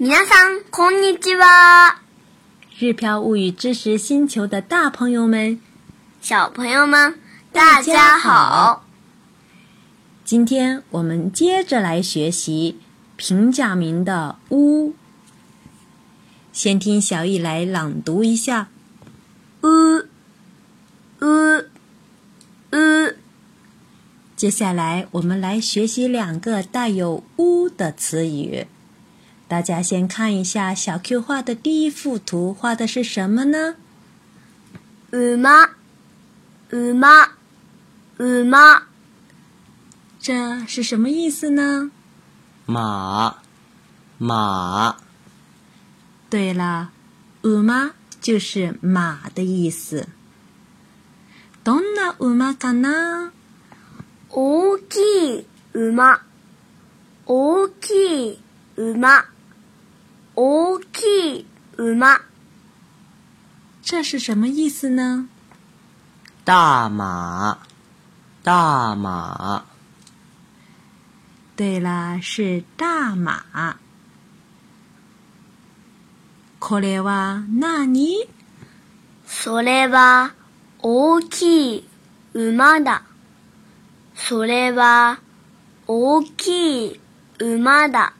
你さ上こんにちは。日漂物语知识星球的大朋友们、小朋友们，大家好！今天我们接着来学习平假名的“呜”。先听小易来朗读一下：“呃呃呃。接下来，我们来学习两个带有“呜”的词语。大家先看一下小 Q 画的第一幅图，画的是什么呢？妈，马，妈，这是什么意思呢？马，马。对了，马就是马的意思。どんな馬がな？大きい馬、大きい馬。大きい馬。这是什么意思呢？大马，大马。对了，是大马。これは何？それは大きい馬だ。それは大きい馬だ。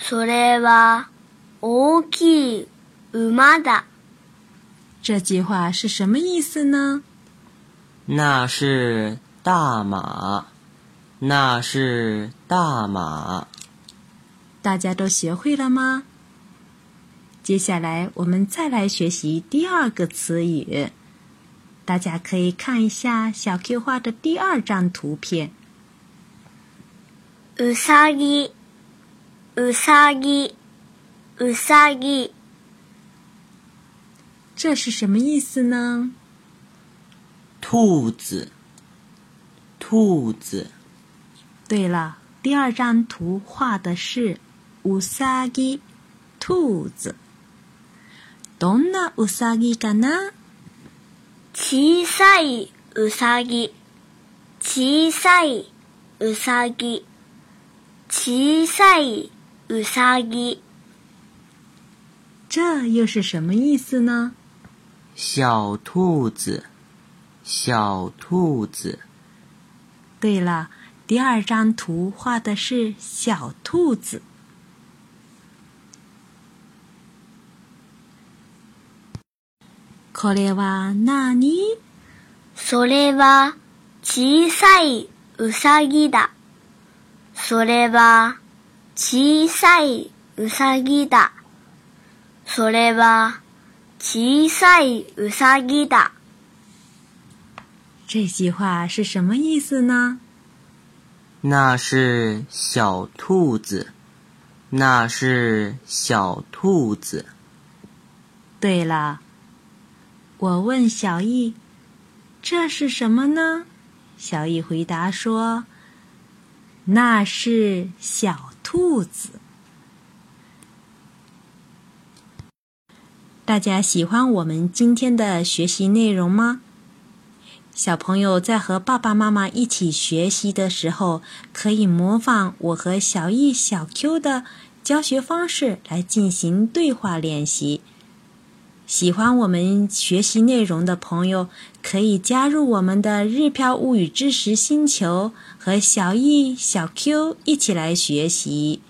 それは大きい馬だ。这句话是什么意思呢？那是大马，那是大马。大家都学会了吗？接下来我们再来学习第二个词语。大家可以看一下小 Q 画的第二张图片。ウサギ。乌萨伊，乌萨伊，这是什么意思呢？兔子，兔子。对了，第二张图画的是乌萨伊，兔子。どんなウサギかな？小さいウサギ、小さいウサギ、小さい。ウサギ，这又是什么意思呢？小兔子，小兔子。对了，第二张图画的是小兔子。これは何？それは小さいウサギだ。それは。小さいウサギだ。それは小さいウサギだ。这句话是什么意思呢？那是小兔子。那是小兔子。对了，我问小易，这是什么呢？小易回答说：“那是小。”兔子，大家喜欢我们今天的学习内容吗？小朋友在和爸爸妈妈一起学习的时候，可以模仿我和小 E、小 Q 的教学方式来进行对话练习。喜欢我们学习内容的朋友，可以加入我们的“日漂物语知识星球”和小易、小 Q 一起来学习。